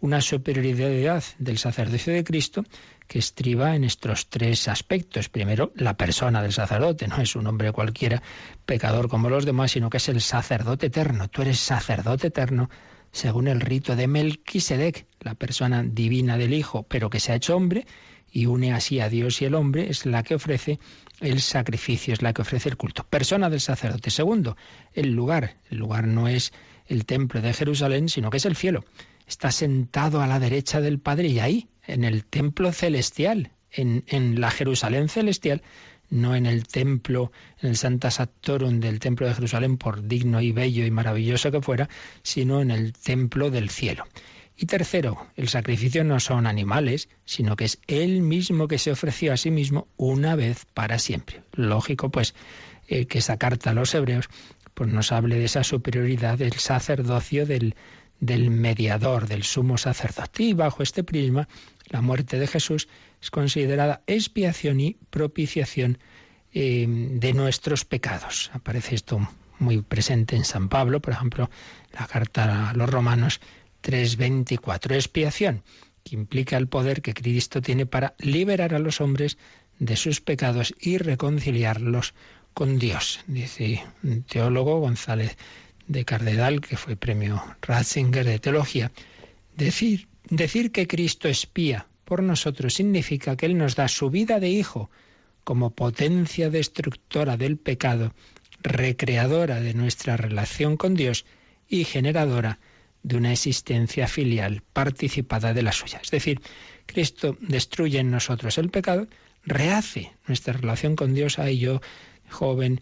Una superioridad del sacerdocio de Cristo que estriba en estos tres aspectos. Primero, la persona del sacerdote, no es un hombre cualquiera, pecador como los demás, sino que es el sacerdote eterno. Tú eres sacerdote eterno según el rito de Melquisedec, la persona divina del Hijo, pero que se ha hecho hombre y une así a Dios y el hombre, es la que ofrece el sacrificio, es la que ofrece el culto. Persona del sacerdote. Segundo, el lugar. El lugar no es el templo de Jerusalén, sino que es el cielo. Está sentado a la derecha del Padre y ahí, en el templo celestial, en, en la Jerusalén celestial, no en el templo, en el Santa Sactorum del templo de Jerusalén, por digno y bello y maravilloso que fuera, sino en el templo del cielo. Y tercero, el sacrificio no son animales, sino que es Él mismo que se ofreció a sí mismo una vez para siempre. Lógico, pues, eh, que esa carta a los hebreos pues nos hable de esa superioridad del sacerdocio del, mediador, del sumo sacerdote. Y bajo este prisma, la muerte de Jesús es considerada expiación y propiciación eh, de nuestros pecados. Aparece esto muy presente en San Pablo, por ejemplo, la carta a los romanos 3.24. Expiación, que implica el poder que Cristo tiene para liberar a los hombres de sus pecados y reconciliarlos con Dios. Dice un teólogo, González de Cardenal, que fue premio Ratzinger de Teología, decir, decir que Cristo espía por nosotros significa que Él nos da su vida de hijo como potencia destructora del pecado, recreadora de nuestra relación con Dios y generadora de una existencia filial participada de la suya. Es decir, Cristo destruye en nosotros el pecado, rehace nuestra relación con Dios. Ay, yo, joven,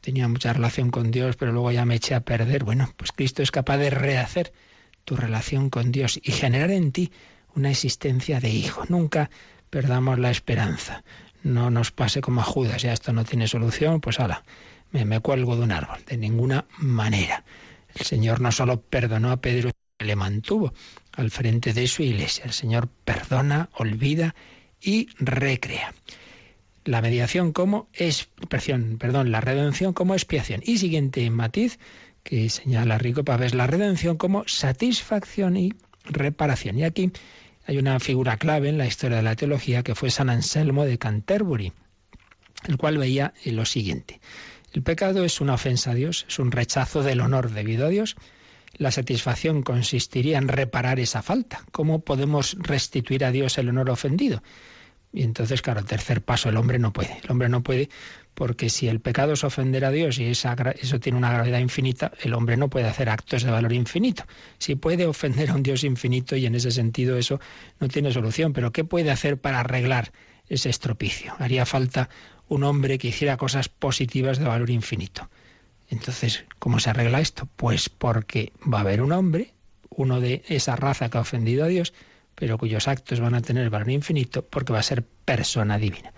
tenía mucha relación con Dios, pero luego ya me eché a perder. Bueno, pues Cristo es capaz de rehacer tu relación con Dios y generar en ti una existencia de hijo. Nunca perdamos la esperanza. No nos pase como a Judas, ya esto no tiene solución, pues ala, me, me cuelgo de un árbol. De ninguna manera. El Señor no solo perdonó a Pedro, le mantuvo al frente de su iglesia. El Señor perdona, olvida y recrea. la mediación como expiación, perdón, la redención como expiación. Y siguiente matiz que señala Rico Pavés, la redención como satisfacción y reparación. Y aquí hay una figura clave en la historia de la teología que fue San Anselmo de Canterbury, el cual veía lo siguiente. El pecado es una ofensa a Dios, es un rechazo del honor debido a Dios. La satisfacción consistiría en reparar esa falta. ¿Cómo podemos restituir a Dios el honor ofendido? Y entonces, claro, el tercer paso, el hombre no puede. El hombre no puede porque si el pecado es ofender a Dios y eso tiene una gravedad infinita, el hombre no puede hacer actos de valor infinito. Si puede ofender a un Dios infinito y en ese sentido eso no tiene solución, pero ¿qué puede hacer para arreglar ese estropicio? Haría falta un hombre que hiciera cosas positivas de valor infinito. Entonces, ¿cómo se arregla esto? Pues porque va a haber un hombre, uno de esa raza que ha ofendido a Dios, pero cuyos actos van a tener valor infinito porque va a ser persona divina.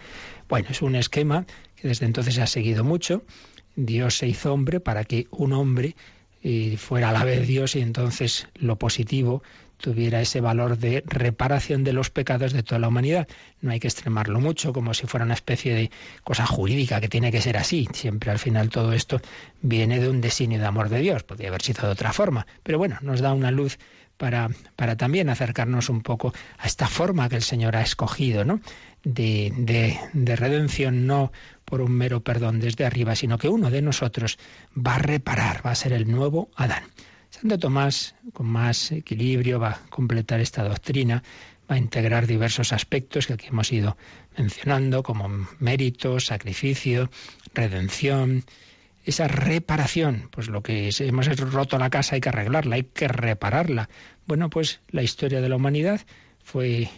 Bueno, es un esquema que desde entonces se ha seguido mucho. Dios se hizo hombre para que un hombre eh, fuera a la vez Dios y entonces lo positivo tuviera ese valor de reparación de los pecados de toda la humanidad. No hay que extremarlo mucho como si fuera una especie de cosa jurídica que tiene que ser así. Siempre al final todo esto viene de un designio de amor de Dios. Podría haber sido de otra forma. Pero bueno, nos da una luz para, para también acercarnos un poco a esta forma que el Señor ha escogido, ¿no? De, de, de redención, no por un mero perdón desde arriba, sino que uno de nosotros va a reparar, va a ser el nuevo Adán. Santo Tomás, con más equilibrio, va a completar esta doctrina, va a integrar diversos aspectos que aquí hemos ido mencionando, como mérito, sacrificio, redención, esa reparación, pues lo que hemos roto la casa hay que arreglarla, hay que repararla. Bueno, pues la historia de la humanidad fue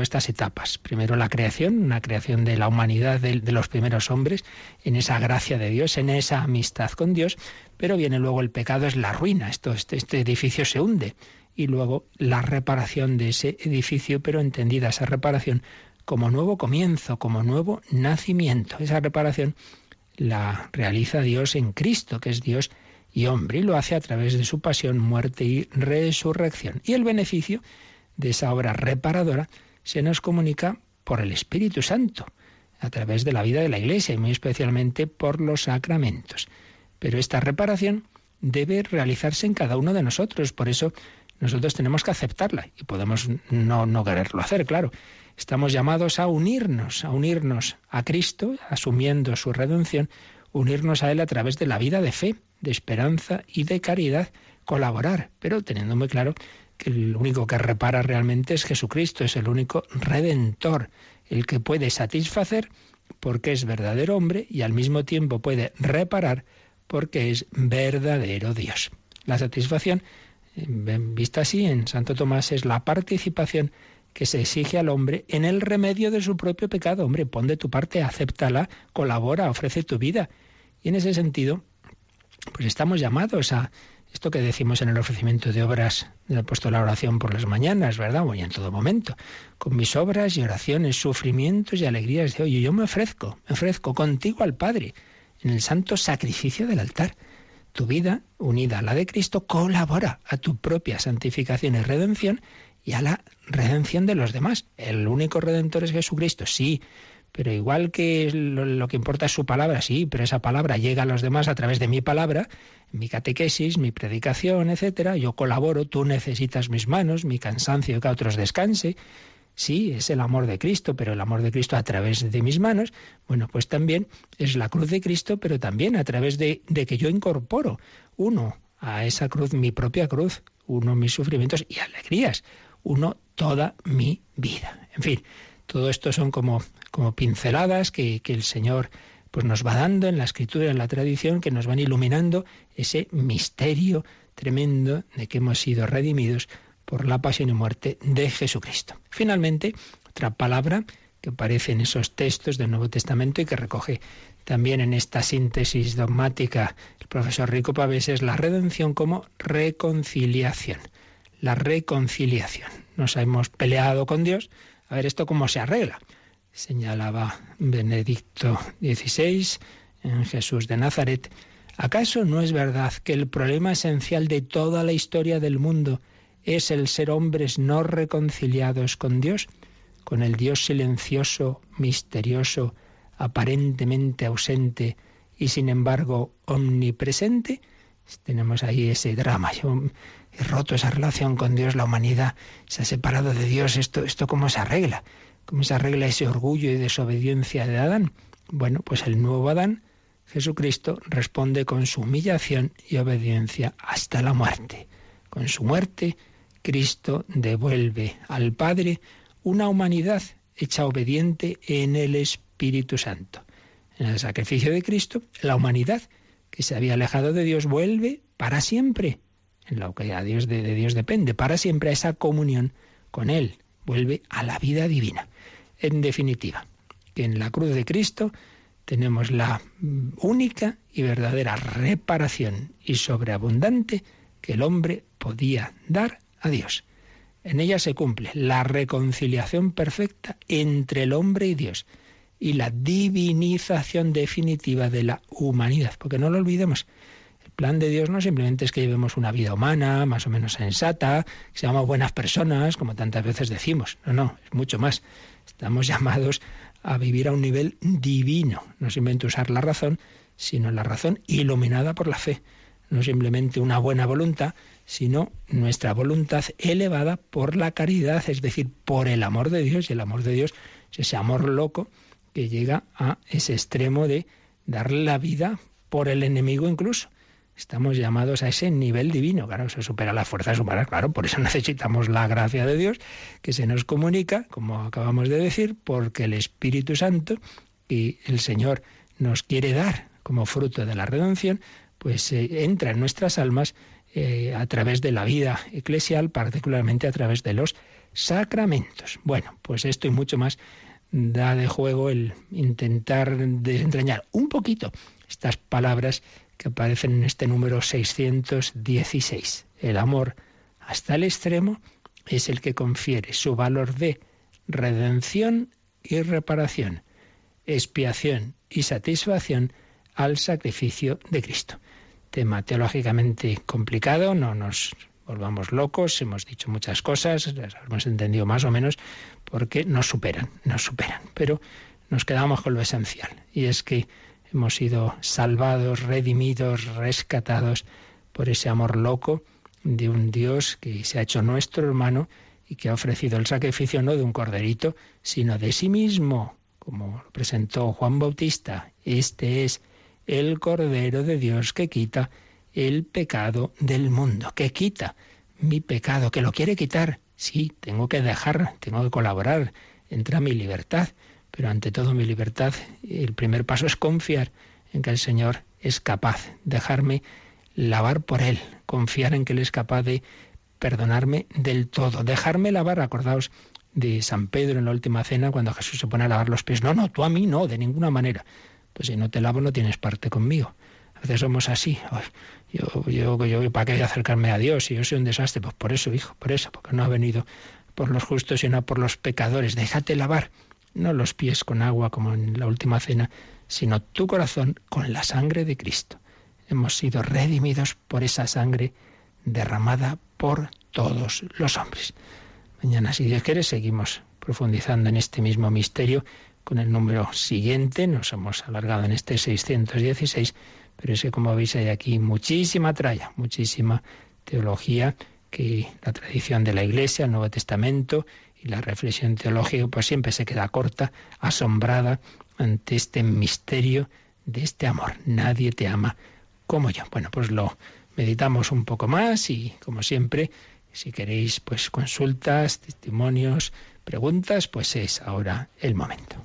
estas etapas. Primero la creación, una creación de la humanidad de, de, los primeros hombres, en esa gracia de Dios, en esa amistad con Dios, pero viene luego el pecado, es la ruina, esto, este, este edificio se hunde, y luego la reparación de ese edificio, pero entendida esa reparación como nuevo comienzo, como nuevo nacimiento. Esa reparación la realiza Dios en Cristo, que es Dios y hombre, y lo hace a través de su pasión, muerte y resurrección. Y el beneficio de esa obra reparadora se nos comunica por el Espíritu Santo, a través de la vida de la Iglesia y muy especialmente por los sacramentos. Pero esta reparación debe realizarse en cada uno de nosotros, por eso nosotros tenemos que aceptarla y podemos no, no quererlo hacer, claro. Estamos llamados a unirnos, a unirnos a Cristo, asumiendo su redención, unirnos a Él a través de la vida de fe, de esperanza y de caridad, colaborar, pero teniendo muy claro que el único que repara realmente es Jesucristo, es el único redentor, el que puede satisfacer porque es verdadero hombre y al mismo tiempo puede reparar porque es verdadero Dios. La satisfacción, eh, vista así en Santo Tomás, es la participación que se exige al hombre en el remedio de su propio pecado. Hombre, pon de tu parte, acéptala, colabora, ofrece tu vida. Y en ese sentido, pues estamos llamados a esto que decimos en el ofrecimiento de obras del puesto la oración por las mañanas, ¿verdad? O en todo momento. Con mis obras y oraciones, sufrimientos y alegrías de hoy, yo me ofrezco, me ofrezco contigo al Padre, en el santo sacrificio del altar. Tu vida, unida a la de Cristo, colabora a tu propia santificación y redención y a la redención de los demás. El único redentor es Jesucristo, sí, pero igual que lo, que importa es su palabra, sí, pero esa palabra llega a los demás a través de mi palabra, mi catequesis, mi predicación, etcétera. Yo colaboro, tú necesitas mis manos, mi cansancio que a otros descanse. Sí, es el amor de Cristo, pero el amor de Cristo a través de mis manos, bueno, pues también es la cruz de Cristo, pero también a través de, de que yo incorporo, uno, a esa cruz, mi propia cruz, uno, mis sufrimientos y alegrías, uno, toda mi vida. En fin, todo esto son como, como pinceladas que, que el Señor pues nos va dando en la escritura, en la tradición, que nos van iluminando ese misterio tremendo de que hemos sido redimidos por la pasión y muerte de Jesucristo. Finalmente, otra palabra que aparece en esos textos del Nuevo Testamento y que recoge también en esta síntesis dogmática el profesor Rico Pavés es la redención como reconciliación. La reconciliación. Nos hemos peleado con Dios. A ver, ¿esto cómo se arregla? Señalaba Benedicto XVI en Jesús de Nazaret. ¿Acaso no es verdad que el problema esencial de toda la historia del mundo es el ser hombres no reconciliados con Dios, con el Dios silencioso, misterioso, aparentemente ausente y sin embargo omnipresente, tenemos ahí ese drama. He roto esa relación con Dios, la humanidad se ha separado de Dios. ¿Esto, esto cómo se arregla? ¿Cómo se arregla ese orgullo y desobediencia de Adán? Bueno, pues el nuevo Adán, Jesucristo, responde con su humillación y obediencia hasta la muerte. Con su muerte, Cristo devuelve al Padre una humanidad hecha obediente en el Espíritu Santo. En el sacrificio de Cristo, la humanidad que se había alejado de Dios vuelve para siempre, en lo que a Dios de, Dios depende, para siempre a esa comunión con Él, vuelve a la vida divina. En definitiva, que en la cruz de Cristo tenemos la única y verdadera reparación y sobreabundante que el hombre podía dar a Dios. En ella se cumple la reconciliación perfecta entre el hombre y Dios y la divinización definitiva de la humanidad. Porque no lo olvidemos, el plan de Dios no simplemente es que llevemos una vida humana, más o menos sensata, que seamos buenas personas, como tantas veces decimos. No, no, es mucho más. Estamos llamados a vivir a un nivel divino, no simplemente usar la razón, sino la razón iluminada por la fe. No simplemente una buena voluntad, sino nuestra voluntad elevada por la caridad, es decir, por el amor de Dios. Y el amor de Dios es ese amor loco que llega a ese extremo de darle la vida por el enemigo incluso. Estamos llamados a ese nivel divino. Claro, se supera las fuerzas humanas, claro, por eso necesitamos la gracia de Dios que se nos comunica, como acabamos de decir, porque el Espíritu Santo y el Señor nos quiere dar como fruto de la redención, pues eh, entra en nuestras almas eh, a través de la vida eclesial, particularmente a través de los sacramentos. Bueno, pues esto y mucho más da de juego el intentar desentrañar un poquito estas palabras que aparecen en este número 616. El amor hasta el extremo es el que confiere su valor de redención y reparación, expiación y satisfacción al sacrificio de Cristo. Tema teológicamente complicado, no nos volvamos locos, hemos dicho muchas cosas, las hemos entendido más o menos, porque nos superan, nos superan. Pero nos quedamos con lo esencial, y es que hemos sido salvados, redimidos, rescatados por ese amor loco de un Dios que se ha hecho nuestro hermano y que ha ofrecido el sacrificio no de un corderito, sino de sí mismo, como lo presentó Juan Bautista. Este es el Cordero de Dios que quita el pecado del mundo, que quita mi pecado, que lo quiere quitar. Sí, tengo que dejar, tengo que colaborar, entra mi libertad, pero ante todo mi libertad, el primer paso es confiar en que el Señor es capaz, dejarme lavar por Él, confiar en que Él es capaz de perdonarme del todo, dejarme lavar, acordaos de San Pedro en la última cena cuando Jesús se pone a lavar los pies, no, no, tú a mí no, de ninguna manera. Pues si no te lavo no tienes parte conmigo. A veces somos así. Yo, yo, yo, ¿para qué voy a acercarme a Dios? Si yo soy un desastre, pues por eso, hijo, por eso, porque no ha venido por los justos, sino por los pecadores. Déjate lavar, no los pies con agua como en la última cena, sino tu corazón con la sangre de Cristo. Hemos sido redimidos por esa sangre derramada por todos los hombres. Mañana, si Dios quiere, seguimos profundizando en este mismo misterio con el número siguiente. Nos hemos alargado en este 616 pero es que como veis hay aquí muchísima tralla, muchísima teología que la tradición de la Iglesia, el Nuevo Testamento y la reflexión teológica pues siempre se queda corta, asombrada ante este misterio de este amor. Nadie te ama como yo. Bueno, pues lo meditamos un poco más y como siempre, si queréis pues consultas, testimonios, preguntas, pues es ahora el momento.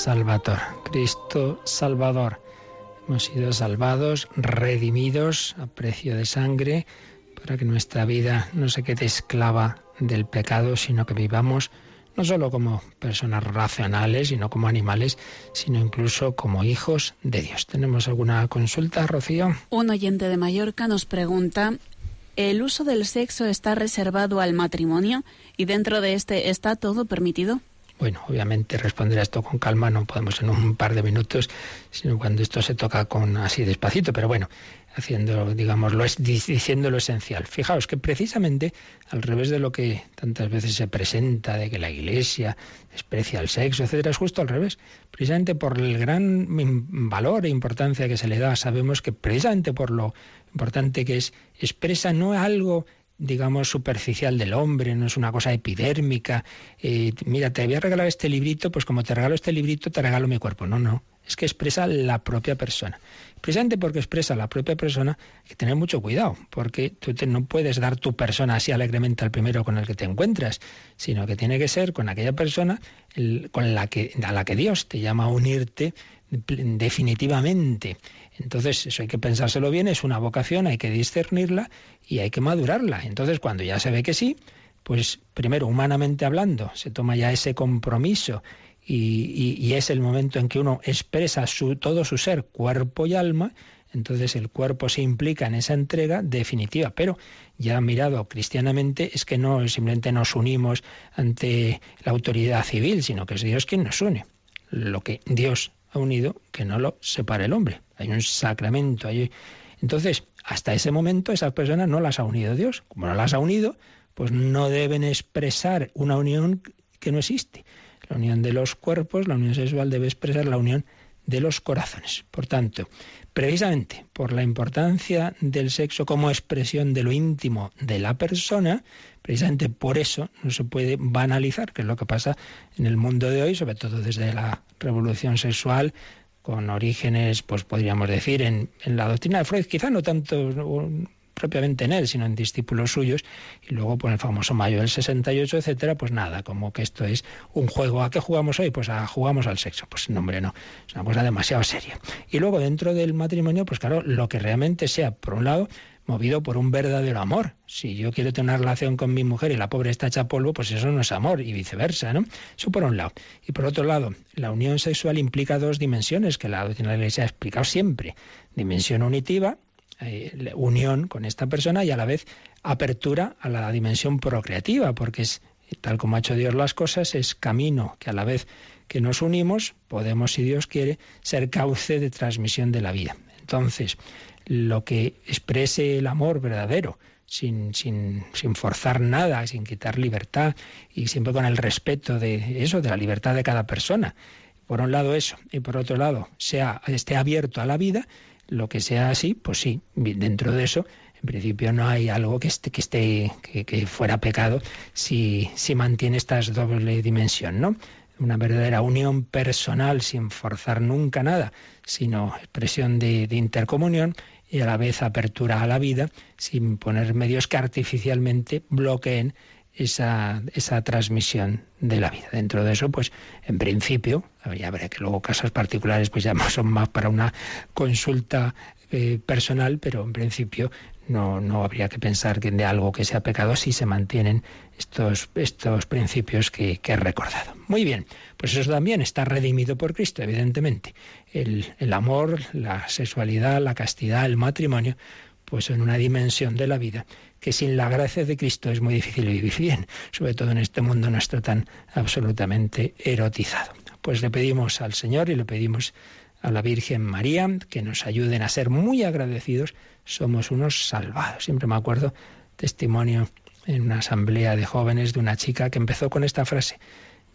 Cristo Salvador, Cristo Salvador. Hemos sido salvados, redimidos a precio de sangre, para que nuestra vida no se quede esclava del pecado, sino que vivamos no solo como personas racionales, sino como animales, sino incluso como hijos de Dios. ¿Tenemos alguna consulta, Rocío? Un oyente de Mallorca nos pregunta, ¿el uso del sexo está reservado al matrimonio y dentro de este está todo permitido? Bueno, obviamente responder a esto con calma no podemos en un par de minutos, sino cuando esto se toca con así despacito, pero bueno, haciendo, digamos, lo, diciendo lo esencial. Fijaos que precisamente al revés de lo que tantas veces se presenta, de que la Iglesia desprecia el sexo, etcétera, es justo al revés. Precisamente por el gran valor e importancia que se le da, sabemos que precisamente por lo importante que es, expresa no algo digamos, superficial del hombre, no es una cosa epidérmica. Eh, mira, te voy a regalar este librito, pues como te regalo este librito, te regalo mi cuerpo. No, no, es que expresa la propia persona. Precisamente porque expresa la propia persona, hay que tener mucho cuidado, porque tú no puedes dar tu persona así alegremente al primero con el que te encuentras, sino que tiene que ser con aquella persona con la que, a la que Dios te llama a unirte definitivamente. Entonces, eso hay que pensárselo bien, es una vocación, hay que discernirla y hay que madurarla. Entonces, cuando ya se ve que sí, pues primero, humanamente hablando, se toma ya ese compromiso y, es el momento en que uno expresa su, todo su ser, cuerpo y alma, entonces el cuerpo se implica en esa entrega definitiva. Pero ya mirado cristianamente es que no simplemente nos unimos ante la autoridad civil, sino que es Dios quien nos une. Lo que Dios ha unido, que no lo separe el hombre. Hay un sacramento. Entonces, hasta ese momento esas personas no las ha unido Dios. Como no las ha unido, pues no deben expresar una unión que no existe. La unión de los cuerpos, la unión sexual debe expresar la unión de los corazones. Por tanto, precisamente por la importancia del sexo como expresión de lo íntimo de la persona, precisamente por eso no se puede banalizar, que es lo que pasa en el mundo de hoy, sobre todo desde la revolución sexual, con orígenes, pues podríamos decir, en, la doctrina de Freud, quizá no tanto propiamente en él, sino en discípulos suyos, y luego por el famoso mayo del 68, etcétera, pues nada, como que esto es un juego. ¿A qué jugamos hoy? Pues a jugamos al sexo. Pues no, hombre, no, es una cosa demasiado seria. Y luego dentro del matrimonio, pues claro, lo que realmente sea, por un lado, movido por un verdadero amor. Si yo quiero tener una relación con mi mujer y la pobre está hecha polvo, pues eso no es amor y viceversa, ¿no? Eso por un lado. Y por otro lado, la unión sexual implica dos dimensiones que la doctrina de la Iglesia ha explicado siempre. Dimensión unitiva, eh, unión con esta persona y a la vez apertura a la dimensión procreativa, porque es tal como ha hecho Dios las cosas, es camino que a la vez que nos unimos podemos, si Dios quiere, ser cauce de transmisión de la vida. Entonces, lo que exprese el amor verdadero, sin, sin, sin, forzar nada, sin quitar libertad y siempre con el respeto de eso, de la libertad de cada persona. Por un lado eso, y por otro lado, sea, esté abierto a la vida, lo que sea así, pues sí, dentro de eso, en principio no hay algo que esté, que esté, que, fuera pecado si, si mantiene esta doble dimensión, ¿no? Una verdadera unión personal sin forzar nunca nada, sino expresión de, de intercomunión y a la vez apertura a la vida sin poner medios que artificialmente bloqueen esa, esa transmisión de la vida. Dentro de eso, pues en principio, habrá que luego casos particulares pues ya son más para una consulta eh, personal, pero en principio no, no habría que pensar que de algo que sea pecado si se mantienen estos, estos principios que, he recordado. Muy bien, pues eso también está redimido por Cristo, evidentemente. El, el amor, la sexualidad, la castidad, el matrimonio, pues en una dimensión de la vida que sin la gracia de Cristo es muy difícil vivir bien, sobre todo en este mundo nuestro tan absolutamente erotizado. Pues le pedimos al Señor y le pedimos a la Virgen María que nos ayuden a ser muy agradecidos. Somos unos salvados. Siempre me acuerdo testimonio en una asamblea de jóvenes de una chica que empezó con esta frase.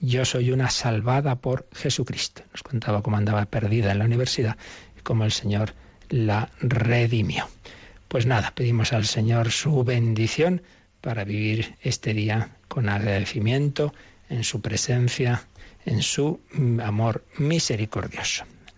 Yo soy una salvada por Jesucristo. Nos contaba cómo andaba perdida en la universidad y cómo el Señor la redimió. Pues nada, pedimos al Señor su bendición para vivir este día con agradecimiento en su presencia, en su amor misericordioso